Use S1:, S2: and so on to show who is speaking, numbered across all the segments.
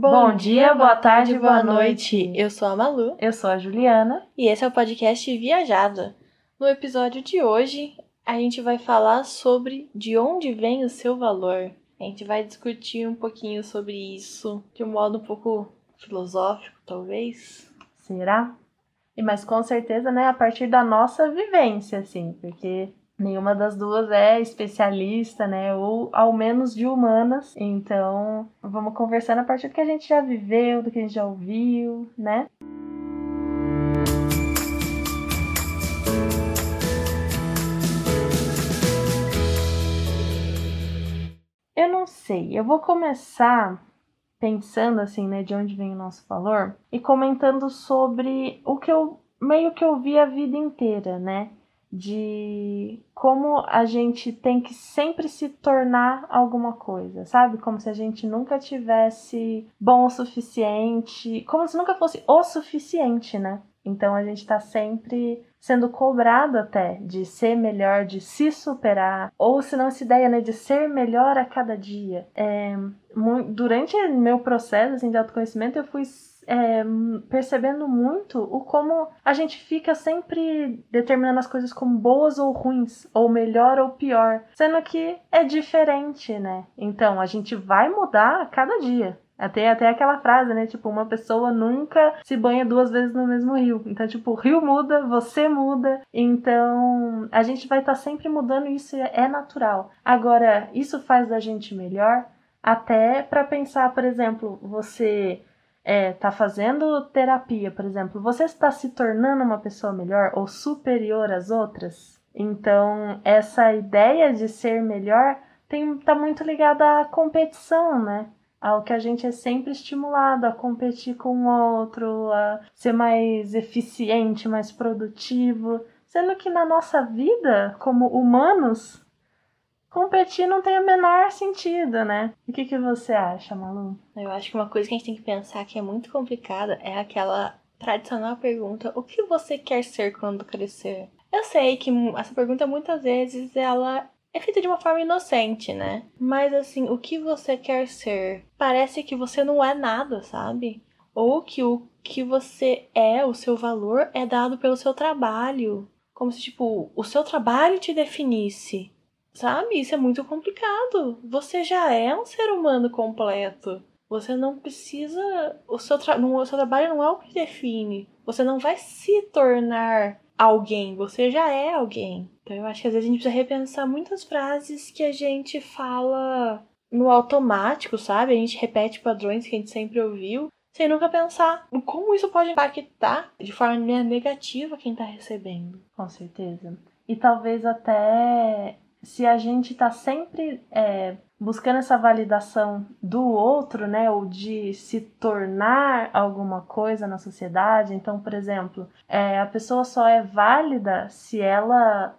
S1: Bom, dia, boa tarde, boa noite.
S2: Eu sou a Malu
S1: Eu sou a Juliana.
S2: e esse é o podcast Viajada. No episódio de hoje, a gente vai falar sobre de onde vem o seu valor. A gente vai discutir um pouquinho sobre isso de um modo um pouco filosófico, talvez.
S1: Será? E mas com certeza, né, a partir da nossa vivência, assim, porque nenhuma das duas é especialista, né, ou ao menos de humanas. Então, vamos conversando a partir do que a gente já viveu, do que a gente já ouviu, né? Eu não sei, eu vou começar pensando assim, né, de onde vem o nosso valor e comentando sobre o que eu meio que eu vi a vida inteira, né? De como a gente tem que sempre se tornar alguma coisa, sabe? Como se a gente nunca tivesse bom o suficiente, como se nunca fosse o suficiente, né? Então a gente tá sempre sendo cobrado até de ser melhor, de se superar, ou se não essa ideia né, de ser melhor a cada dia. É, durante meu processo assim, de autoconhecimento, eu fui é, percebendo muito o como a gente fica sempre determinando as coisas como boas ou ruins, ou melhor ou pior, sendo que é diferente, né? Então a gente vai mudar a cada dia. Até, até aquela frase, né? Tipo, uma pessoa nunca se banha duas vezes no mesmo rio. Então, tipo, o rio muda, você muda. Então, a gente vai estar tá sempre mudando e isso é natural. Agora, isso faz da gente melhor até para pensar, por exemplo, você é, tá fazendo terapia, por exemplo, você está se tornando uma pessoa melhor ou superior às outras? Então, essa ideia de ser melhor tem, tá muito ligada à competição, né? Ao que a gente é sempre estimulado a competir com o outro, a ser mais eficiente, mais produtivo, sendo que na nossa vida, como humanos, competir não tem o menor sentido, né? O que, que você acha, Malu?
S2: Eu acho que uma coisa que a gente tem que pensar que é muito complicada é aquela tradicional pergunta: o que você quer ser quando crescer? Eu sei que essa pergunta muitas vezes ela é feita de uma forma inocente, né? Mas assim, o que você quer ser? Parece que você não é nada, sabe? Ou que o que você é, o seu valor, é dado pelo seu trabalho. Como se, tipo, o seu trabalho te definisse. Sabe? Isso é muito complicado. Você já é um ser humano completo. Você não precisa. O seu, tra... o seu trabalho não é o que define. Você não vai se tornar alguém. Você já é alguém. Então eu acho que às vezes a gente precisa repensar muitas frases que a gente fala no automático, sabe? A gente repete padrões que a gente sempre ouviu, sem nunca pensar como isso pode impactar de forma negativa quem tá recebendo.
S1: Com certeza. E talvez até se a gente tá sempre é, buscando essa validação do outro, né, ou de se tornar alguma coisa na sociedade. Então, por exemplo, é, a pessoa só é válida se ela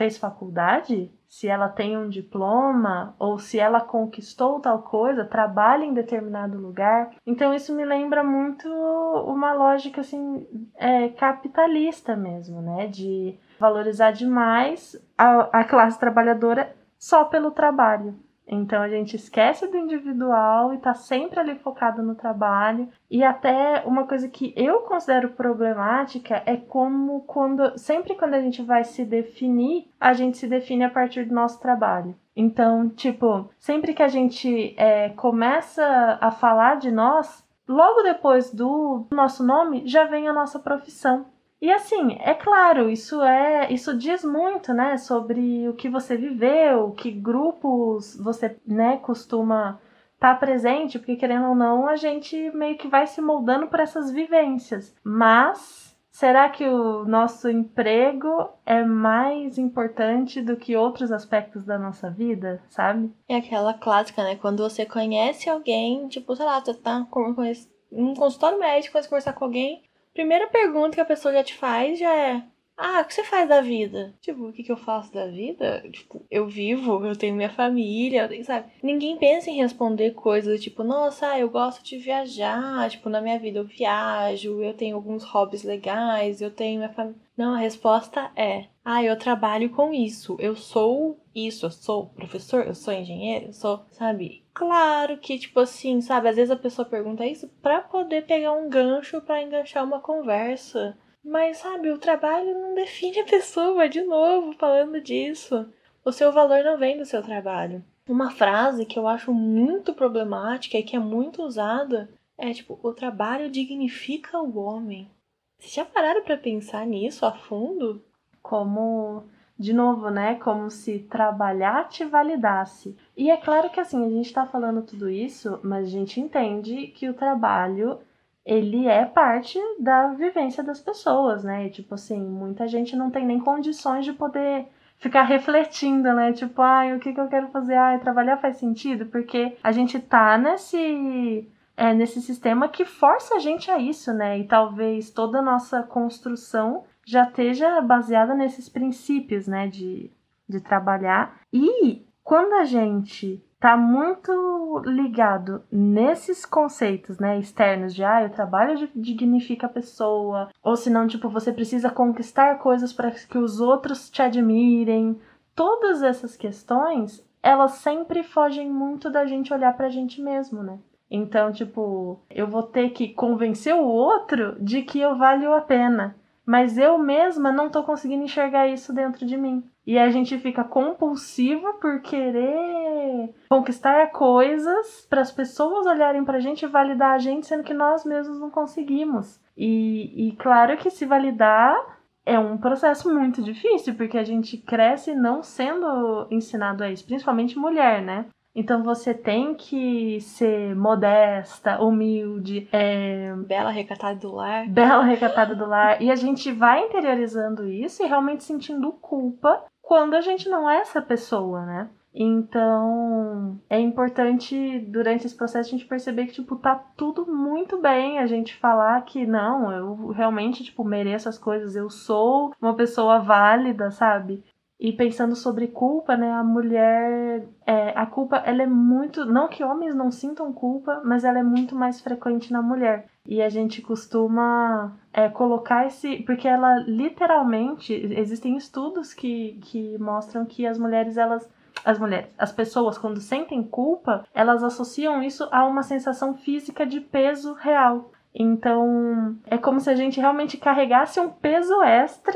S1: fez faculdade, se ela tem um diploma ou se ela conquistou tal coisa, trabalha em determinado lugar. Então isso me lembra muito uma lógica assim é, capitalista mesmo, né? De valorizar demais a, a classe trabalhadora só pelo trabalho. Então a gente esquece do individual e tá sempre ali focado no trabalho. E até uma coisa que eu considero problemática é como quando sempre quando a gente vai se definir, a gente se define a partir do nosso trabalho. Então, tipo, sempre que a gente é, começa a falar de nós, logo depois do nosso nome já vem a nossa profissão. E assim, é claro, isso é, isso diz muito, né, sobre o que você viveu, que grupos você, né, costuma estar tá presente, porque querendo ou não, a gente meio que vai se moldando por essas vivências. Mas será que o nosso emprego é mais importante do que outros aspectos da nossa vida, sabe?
S2: É aquela clássica, né? Quando você conhece alguém, tipo, sei lá, você tá com, um consultório médico, vai conversar com alguém, primeira pergunta que a pessoa já te faz já é: Ah, o que você faz da vida? Tipo, o que, que eu faço da vida? Tipo, eu vivo, eu tenho minha família, sabe? Ninguém pensa em responder coisas tipo, nossa, eu gosto de viajar, tipo, na minha vida eu viajo, eu tenho alguns hobbies legais, eu tenho minha família. Não, a resposta é: ah, eu trabalho com isso, eu sou isso, eu sou professor, eu sou engenheiro, eu sou, sabe? Claro que, tipo assim, sabe, às vezes a pessoa pergunta isso para poder pegar um gancho para enganchar uma conversa. Mas, sabe, o trabalho não define a pessoa, de novo, falando disso. O seu valor não vem do seu trabalho. Uma frase que eu acho muito problemática e que é muito usada é tipo: o trabalho dignifica o homem. Vocês já pararam para pensar nisso a fundo?
S1: Como de novo, né? Como se trabalhar te validasse. E é claro que assim, a gente está falando tudo isso, mas a gente entende que o trabalho ele é parte da vivência das pessoas, né? Tipo assim, muita gente não tem nem condições de poder ficar refletindo, né? Tipo, ai, o que, que eu quero fazer? Ai, trabalhar faz sentido? Porque a gente tá nesse. É, nesse sistema que força a gente a isso, né? E talvez toda a nossa construção já esteja baseada nesses princípios, né? De, de trabalhar. E quando a gente tá muito ligado nesses conceitos, né, externos de ah, o trabalho dignifica a pessoa, ou se não, tipo, você precisa conquistar coisas para que os outros te admirem. Todas essas questões, elas sempre fogem muito da gente olhar pra gente mesmo, né? Então, tipo, eu vou ter que convencer o outro de que eu valho a pena, mas eu mesma não tô conseguindo enxergar isso dentro de mim. E a gente fica compulsiva por querer conquistar coisas para as pessoas olharem para a gente e validar a gente, sendo que nós mesmos não conseguimos. E, e claro que se validar é um processo muito difícil, porque a gente cresce não sendo ensinado a isso, principalmente mulher, né? Então você tem que ser modesta, humilde, é...
S2: bela recatada do lar.
S1: Bela recatada do lar. E a gente vai interiorizando isso e realmente sentindo culpa quando a gente não é essa pessoa, né? Então, é importante durante esse processo a gente perceber que tipo tá tudo muito bem, a gente falar que não, eu realmente tipo mereço as coisas, eu sou uma pessoa válida, sabe? E pensando sobre culpa, né, a mulher, é, a culpa ela é muito, não que homens não sintam culpa, mas ela é muito mais frequente na mulher. E a gente costuma é, colocar esse. Porque ela literalmente. Existem estudos que, que mostram que as mulheres, elas. As mulheres, as pessoas, quando sentem culpa, elas associam isso a uma sensação física de peso real. Então, é como se a gente realmente carregasse um peso extra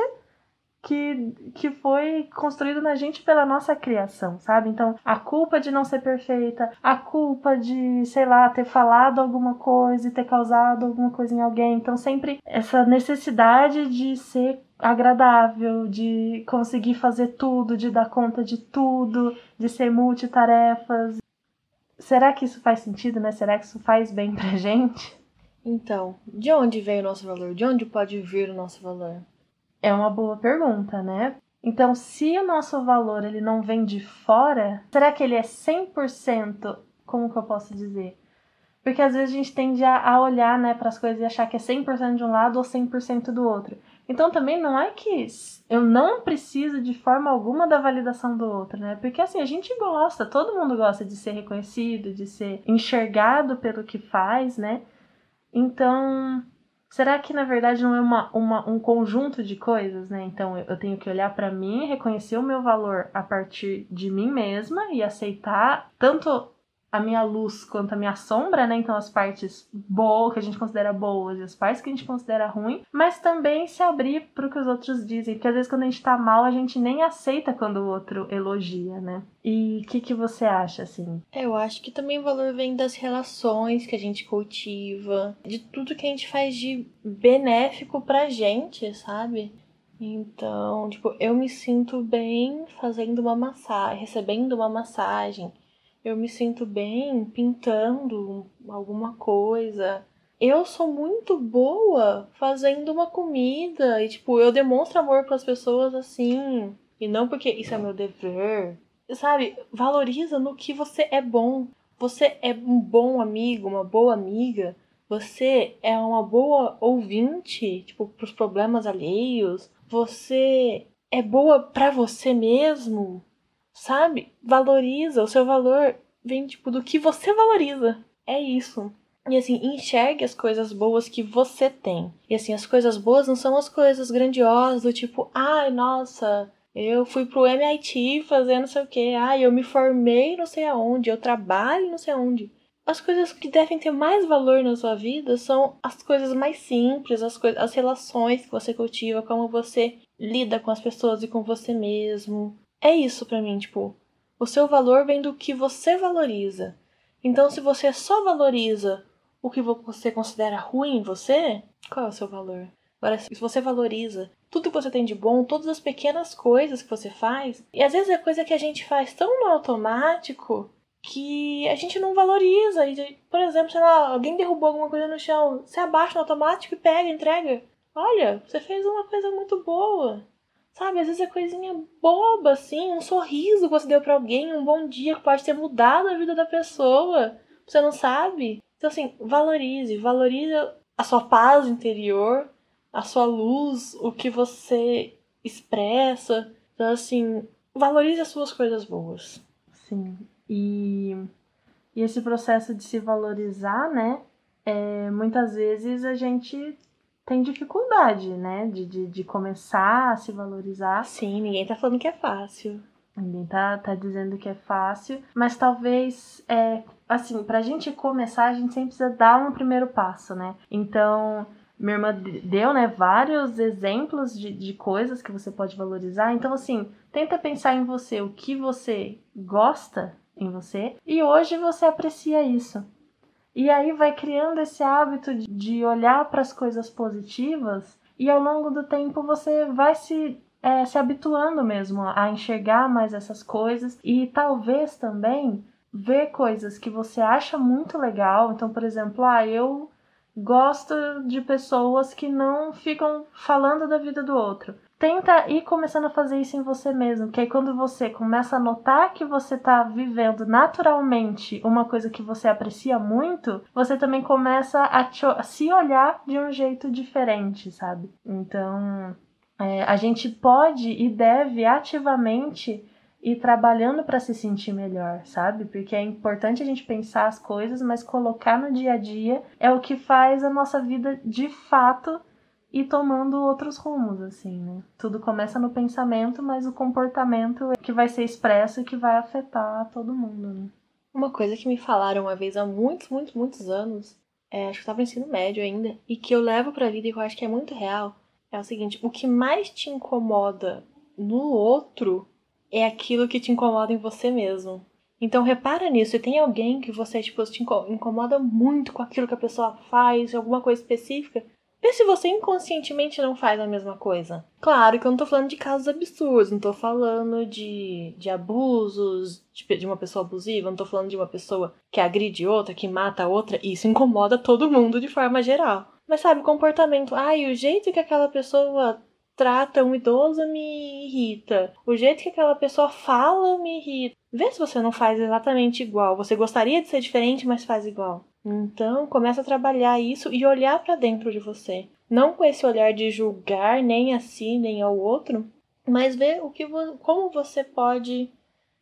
S1: que, que foi construído na gente pela nossa criação, sabe? Então, a culpa de não ser perfeita, a culpa de, sei lá, ter falado alguma coisa e ter causado alguma coisa em alguém. Então, sempre essa necessidade de ser agradável, de conseguir fazer tudo, de dar conta de tudo, de ser multitarefas. Será que isso faz sentido, né? Será que isso faz bem pra gente?
S2: Então, de onde vem o nosso valor? De onde pode vir o nosso valor?
S1: É uma boa pergunta, né? Então, se o nosso valor ele não vem de fora, será que ele é 100%? Como que eu posso dizer? Porque às vezes a gente tende a, olhar né, para as coisas e achar que é 100% de um lado ou 100% do outro. Então também não é que eu não preciso de forma alguma da validação do outro, né? Porque assim, a gente gosta, todo mundo gosta de ser reconhecido, de ser enxergado pelo que faz, né? Então, será que na verdade não é uma, uma, um conjunto de coisas, né? Então eu, eu tenho que olhar para mim, reconhecer o meu valor a partir de mim mesma e aceitar tanto a minha luz quanto a minha sombra, né? Então as partes boas que a gente considera boas e as partes que a gente considera ruim, mas também se abrir para o que os outros dizem, porque às vezes quando a gente tá mal, a gente nem aceita quando o outro elogia, né? E o que, que você acha, assim?
S2: Eu acho que também o valor vem das relações que a gente cultiva, de tudo que a gente faz de benéfico pra gente, sabe? Então, tipo, eu me sinto bem fazendo uma massagem, recebendo uma massagem eu me sinto bem pintando alguma coisa. Eu sou muito boa fazendo uma comida e tipo, eu demonstro amor para as pessoas assim, e não porque isso é meu dever. Sabe? Valoriza no que você é bom. Você é um bom amigo, uma boa amiga. Você é uma boa ouvinte, tipo, pros problemas alheios. Você é boa para você mesmo sabe? Valoriza, o seu valor vem tipo do que você valoriza. É isso. E assim, enxergue as coisas boas que você tem. E assim, as coisas boas não são as coisas grandiosas, do tipo, ai, nossa, Eu fui pro MIT fazer não sei o que. Ah, eu me formei não sei aonde. Eu trabalho não sei aonde. As coisas que devem ter mais valor na sua vida são as coisas mais simples, as, coisas, as relações que você cultiva, como você lida com as pessoas e com você mesmo. É isso para mim, tipo, o seu valor vem do que você valoriza. Então, se você só valoriza o que você considera ruim em você, qual é o seu valor? Agora, se você valoriza tudo que você tem de bom, todas as pequenas coisas que você faz, e às vezes é coisa que a gente faz tão no automático que a gente não valoriza. Por exemplo, sei lá, alguém derrubou alguma coisa no chão, você abaixa no automático e pega, entrega. Olha, você fez uma coisa muito boa. Sabe, às vezes é coisinha boba, assim, um sorriso que você deu para alguém, um bom dia que pode ter mudado a vida da pessoa. Você não sabe? Então, assim, valorize, valorize a sua paz interior, a sua luz, o que você expressa. Então, assim, valorize as suas coisas boas.
S1: Sim. E, e esse processo de se valorizar, né? É, muitas vezes a gente tem dificuldade, né? De, de, de começar a se valorizar.
S2: Sim, ninguém tá falando que é fácil.
S1: Ninguém tá, tá dizendo que é fácil, mas talvez, é, assim, pra gente começar, a gente sempre precisa dar um primeiro passo, né? Então, minha irmã deu, né, vários exemplos de, de coisas que você pode valorizar. Então, assim, tenta pensar em você, o que você gosta em você, e hoje você aprecia isso. E aí vai criando esse hábito de olhar para as coisas positivas e ao longo do tempo você vai se, é, se habituando mesmo a enxergar mais essas coisas e talvez também ver coisas que você acha muito legal. Então, por exemplo, ah, eu gosto de pessoas que não ficam falando da vida do outro tenta ir começando a fazer isso em você mesmo, que aí quando você começa a notar que você tá vivendo naturalmente uma coisa que você aprecia muito, você também começa a, a se olhar de um jeito diferente, sabe? Então, é, a gente pode e deve ativamente ir trabalhando para se sentir melhor, sabe? Porque é importante a gente pensar as coisas, mas colocar no dia a dia é o que faz a nossa vida de fato e tomando outros rumos, assim, né? Tudo começa no pensamento, mas o comportamento é que vai ser expresso e que vai afetar todo mundo, né?
S2: Uma coisa que me falaram uma vez há muitos, muitos, muitos anos, é, acho que eu tava no ensino médio ainda, e que eu levo pra vida e que eu acho que é muito real, é o seguinte: o que mais te incomoda no outro é aquilo que te incomoda em você mesmo. Então repara nisso, se tem alguém que você tipo, te incomoda muito com aquilo que a pessoa faz, alguma coisa específica, Vê se você inconscientemente não faz a mesma coisa. Claro que eu não tô falando de casos absurdos, não tô falando de, de abusos, de, de uma pessoa abusiva, não tô falando de uma pessoa que agride outra, que mata outra. Isso incomoda todo mundo de forma geral. Mas sabe, comportamento. Ai, o jeito que aquela pessoa trata um idoso me irrita. O jeito que aquela pessoa fala me irrita. Vê se você não faz exatamente igual. Você gostaria de ser diferente, mas faz igual. Então, começa a trabalhar isso e olhar para dentro de você. Não com esse olhar de julgar nem a si nem ao outro, mas ver o que como você pode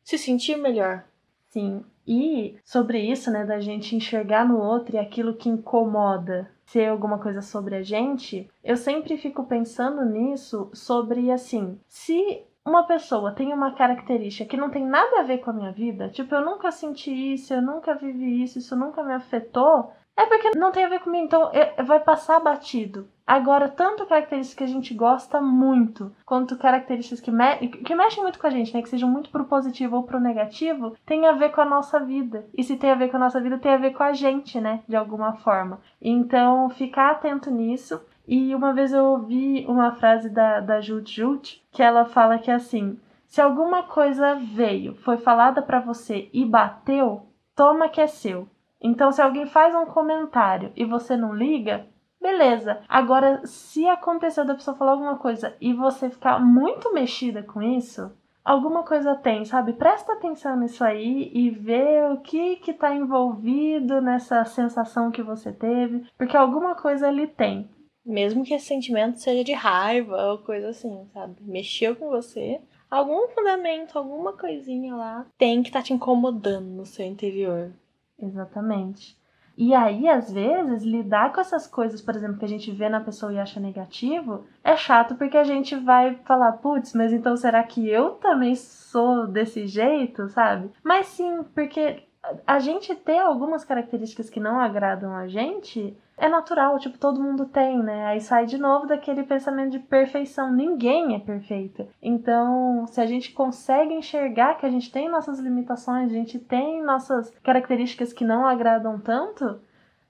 S2: se sentir melhor.
S1: Sim. E sobre isso, né, da gente enxergar no outro e aquilo que incomoda ser alguma coisa sobre a gente, eu sempre fico pensando nisso sobre assim, se uma pessoa tem uma característica que não tem nada a ver com a minha vida, tipo, eu nunca senti isso, eu nunca vivi isso, isso nunca me afetou, é porque não tem a ver comigo, então vai passar batido. Agora, tanto características que a gente gosta muito, quanto características que, me que mexem muito com a gente, né? Que sejam muito pro positivo ou pro negativo, tem a ver com a nossa vida. E se tem a ver com a nossa vida, tem a ver com a gente, né? De alguma forma. Então, ficar atento nisso. E uma vez eu ouvi uma frase da, da Jut Jut, que ela fala que é assim: se alguma coisa veio, foi falada para você e bateu, toma que é seu. Então, se alguém faz um comentário e você não liga, beleza. Agora, se aconteceu da pessoa falar alguma coisa e você ficar muito mexida com isso, alguma coisa tem, sabe? Presta atenção nisso aí e vê o que que tá envolvido nessa sensação que você teve, porque alguma coisa ali tem.
S2: Mesmo que esse sentimento seja de raiva ou coisa assim, sabe? Mexeu com você, algum fundamento, alguma coisinha lá tem que estar tá te incomodando no seu interior.
S1: Exatamente. E aí, às vezes, lidar com essas coisas, por exemplo, que a gente vê na pessoa e acha negativo, é chato porque a gente vai falar, putz, mas então será que eu também sou desse jeito, sabe? Mas sim, porque a gente ter algumas características que não agradam a gente é natural, tipo, todo mundo tem, né? Aí sai de novo daquele pensamento de perfeição. Ninguém é perfeito. Então, se a gente consegue enxergar que a gente tem nossas limitações, a gente tem nossas características que não agradam tanto,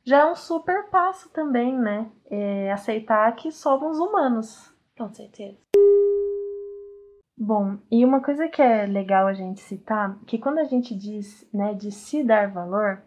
S1: já é um super passo também, né? É aceitar que somos humanos.
S2: Com certeza.
S1: Bom, e uma coisa que é legal a gente citar, que quando a gente diz, né, de se dar valor,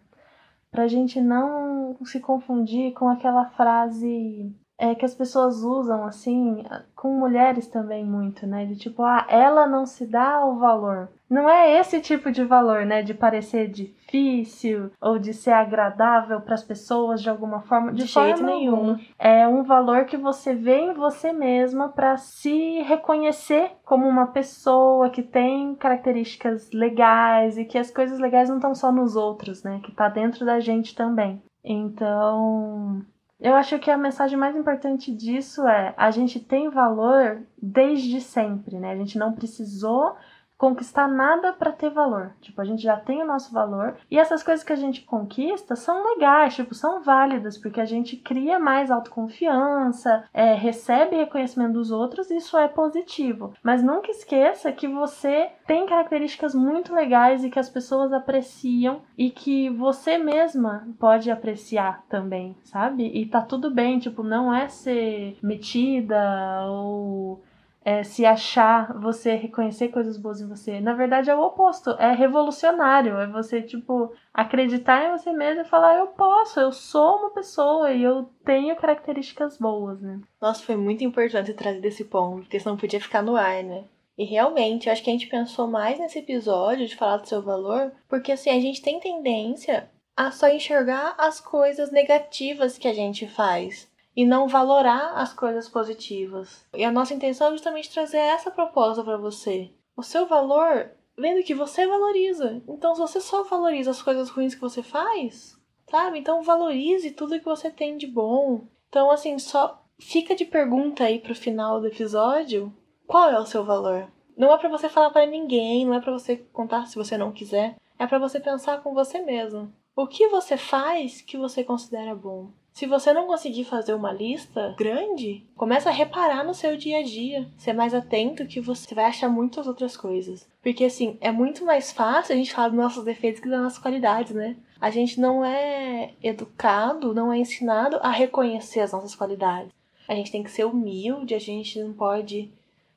S1: pra gente não se confundir com aquela frase é, que as pessoas usam, assim, com mulheres também muito, né? De tipo, ah, ela não se dá o valor. Não é esse tipo de valor, né? De parecer difícil ou de ser agradável para as pessoas de alguma forma.
S2: De, de jeito
S1: forma
S2: nenhum.
S1: É um valor que você vê em você mesma para se reconhecer como uma pessoa que tem características legais e que as coisas legais não estão só nos outros, né? Que tá dentro da gente também. Então, eu acho que a mensagem mais importante disso é a gente tem valor desde sempre, né? A gente não precisou conquistar nada para ter valor. Tipo, a gente já tem o nosso valor e essas coisas que a gente conquista são legais, tipo, são válidas porque a gente cria mais autoconfiança, é, recebe reconhecimento dos outros, isso é positivo. Mas nunca esqueça que você tem características muito legais e que as pessoas apreciam e que você mesma pode apreciar também, sabe? E tá tudo bem, tipo, não é ser metida ou é, se achar, você reconhecer coisas boas em você. Na verdade, é o oposto. É revolucionário. É você, tipo, acreditar em você mesmo e falar: eu posso, eu sou uma pessoa e eu tenho características boas, né?
S2: Nossa, foi muito importante trazer desse ponto, porque senão podia ficar no ar, né? E realmente, eu acho que a gente pensou mais nesse episódio de falar do seu valor, porque assim, a gente tem tendência a só enxergar as coisas negativas que a gente faz e não valorar as coisas positivas. E a nossa intenção é justamente trazer essa proposta para você. O seu valor vem do que você valoriza. Então, se você só valoriza as coisas ruins que você faz, sabe? Então, valorize tudo que você tem de bom. Então, assim, só fica de pergunta aí pro final do episódio: qual é o seu valor? Não é para você falar para ninguém, não é para você contar se você não quiser. É para você pensar com você mesmo. O que você faz que você considera bom? Se você não conseguir fazer uma lista grande, começa a reparar no seu dia a dia, ser mais atento que você vai achar muitas outras coisas. Porque assim, é muito mais fácil a gente falar dos nossos defeitos que das nossas qualidades, né? A gente não é educado, não é ensinado a reconhecer as nossas qualidades. A gente tem que ser humilde, a gente não pode,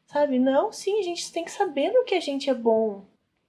S2: sabe? Não, sim, a gente tem que saber no que a gente é bom.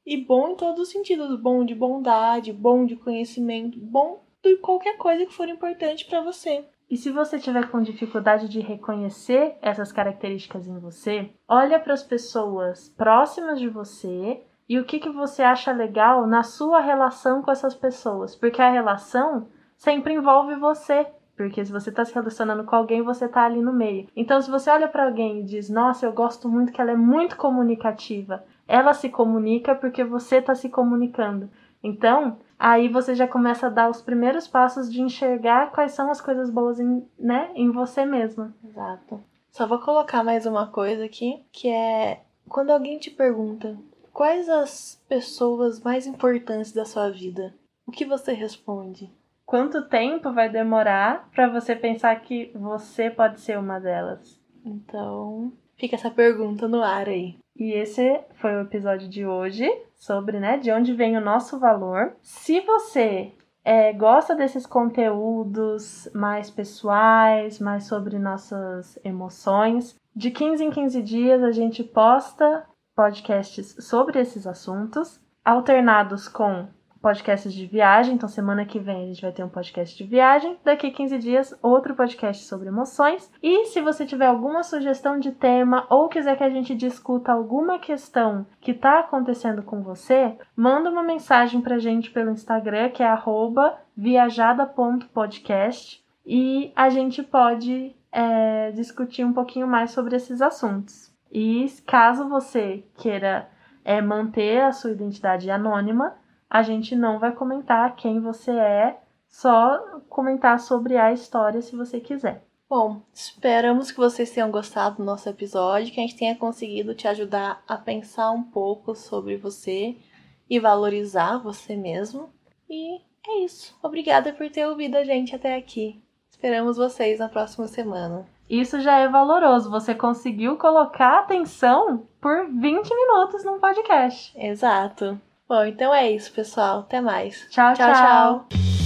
S2: E bom em todos os sentidos, bom de bondade, bom de conhecimento, bom de qualquer coisa que for importante para você.
S1: E se você tiver com dificuldade de reconhecer essas características em você, olha para as pessoas próximas de você e o que, que você acha legal na sua relação com essas pessoas, porque a relação sempre envolve você. Porque se você está se relacionando com alguém, você está ali no meio. Então, se você olha para alguém e diz: Nossa, eu gosto muito que ela é muito comunicativa, ela se comunica porque você está se comunicando. Então, aí você já começa a dar os primeiros passos de enxergar quais são as coisas boas em, né, em você mesma.
S2: Exato. Só vou colocar mais uma coisa aqui, que é quando alguém te pergunta quais as pessoas mais importantes da sua vida, o que você responde?
S1: Quanto tempo vai demorar para você pensar que você pode ser uma delas?
S2: Então, fica essa pergunta no ar aí.
S1: E esse foi o episódio de hoje sobre, né, de onde vem o nosso valor. Se você é, gosta desses conteúdos mais pessoais, mais sobre nossas emoções, de 15 em 15 dias a gente posta podcasts sobre esses assuntos, alternados com podcasts de viagem. Então, semana que vem a gente vai ter um podcast de viagem. Daqui a 15 dias, outro podcast sobre emoções. E se você tiver alguma sugestão de tema ou quiser que a gente discuta alguma questão que está acontecendo com você, manda uma mensagem pra gente pelo Instagram, que é viajada.podcast. E a gente pode é, discutir um pouquinho mais sobre esses assuntos. E caso você queira é, manter a sua identidade anônima, a gente não vai comentar quem você é, só comentar sobre a história se você quiser.
S2: Bom, esperamos que vocês tenham gostado do nosso episódio, que a gente tenha conseguido te ajudar a pensar um pouco sobre você e valorizar você mesmo. E é isso. Obrigada por ter ouvido a gente até aqui. Esperamos vocês na próxima semana.
S1: Isso já é valoroso. Você conseguiu colocar atenção por 20 minutos num podcast.
S2: Exato. Bom, então é isso, pessoal. Até mais.
S1: tchau. tchau. tchau.
S2: tchau.